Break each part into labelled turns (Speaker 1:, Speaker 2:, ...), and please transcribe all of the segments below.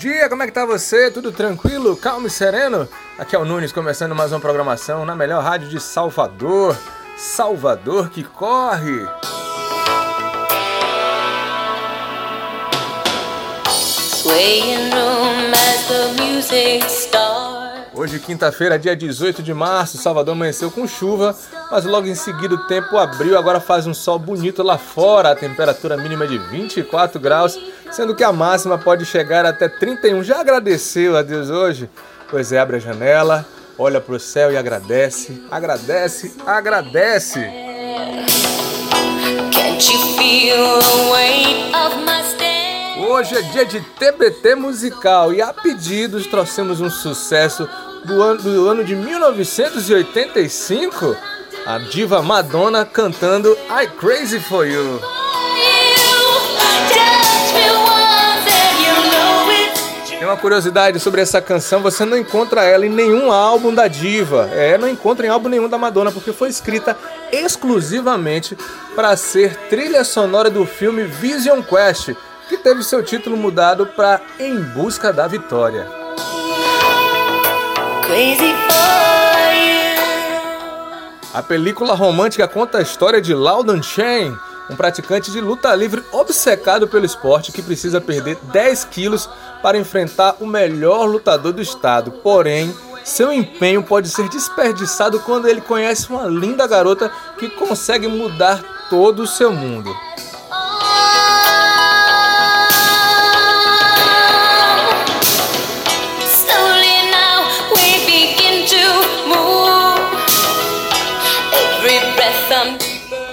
Speaker 1: dia, como é que tá você? Tudo tranquilo, calmo e sereno? Aqui é o Nunes começando mais uma programação na melhor rádio de Salvador. Salvador que corre! Hoje, quinta-feira, dia 18 de março, Salvador amanheceu com chuva, mas logo em seguida o tempo abriu, agora faz um sol bonito lá fora, a temperatura mínima é de 24 graus sendo que a máxima pode chegar até 31. Já agradeceu a Deus hoje? Pois é, abre a janela, olha para o céu e agradece, agradece, agradece. Hoje é dia de TBT musical e a pedidos trouxemos um sucesso do ano, do ano de 1985, a diva Madonna cantando I Crazy For You. Tem uma curiosidade sobre essa canção, você não encontra ela em nenhum álbum da diva. É, não encontra em álbum nenhum da Madonna, porque foi escrita exclusivamente para ser trilha sonora do filme Vision Quest, que teve seu título mudado para Em Busca da Vitória. A película romântica conta a história de Loudon Chain, um praticante de luta livre obcecado pelo esporte que precisa perder 10 quilos para enfrentar o melhor lutador do estado. Porém, seu empenho pode ser desperdiçado quando ele conhece uma linda garota que consegue mudar todo o seu mundo.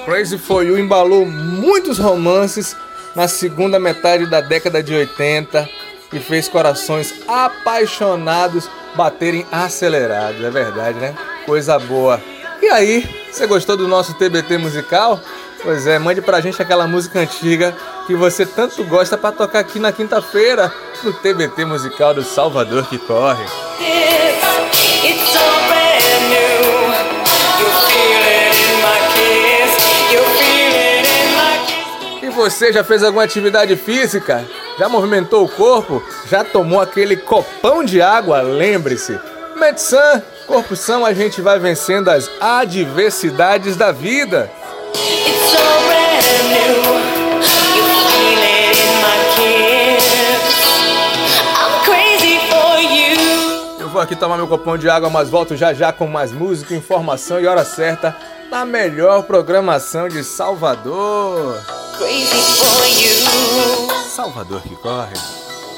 Speaker 1: Crazy For You embalou muitos romances na segunda metade da década de 80 e fez corações apaixonados baterem acelerados, é verdade, né? Coisa boa. E aí, você gostou do nosso TBT musical? Pois é, mande pra gente aquela música antiga que você tanto gosta para tocar aqui na quinta-feira no TBT musical do Salvador que corre. It's, você já fez alguma atividade física? Já movimentou o corpo? Já tomou aquele copão de água? Lembre-se, Medsan, corpo são, a gente vai vencendo as adversidades da vida. Eu vou aqui tomar meu copão de água, mas volto já já com mais música, informação e hora certa na melhor programação de Salvador. Salvador que corre.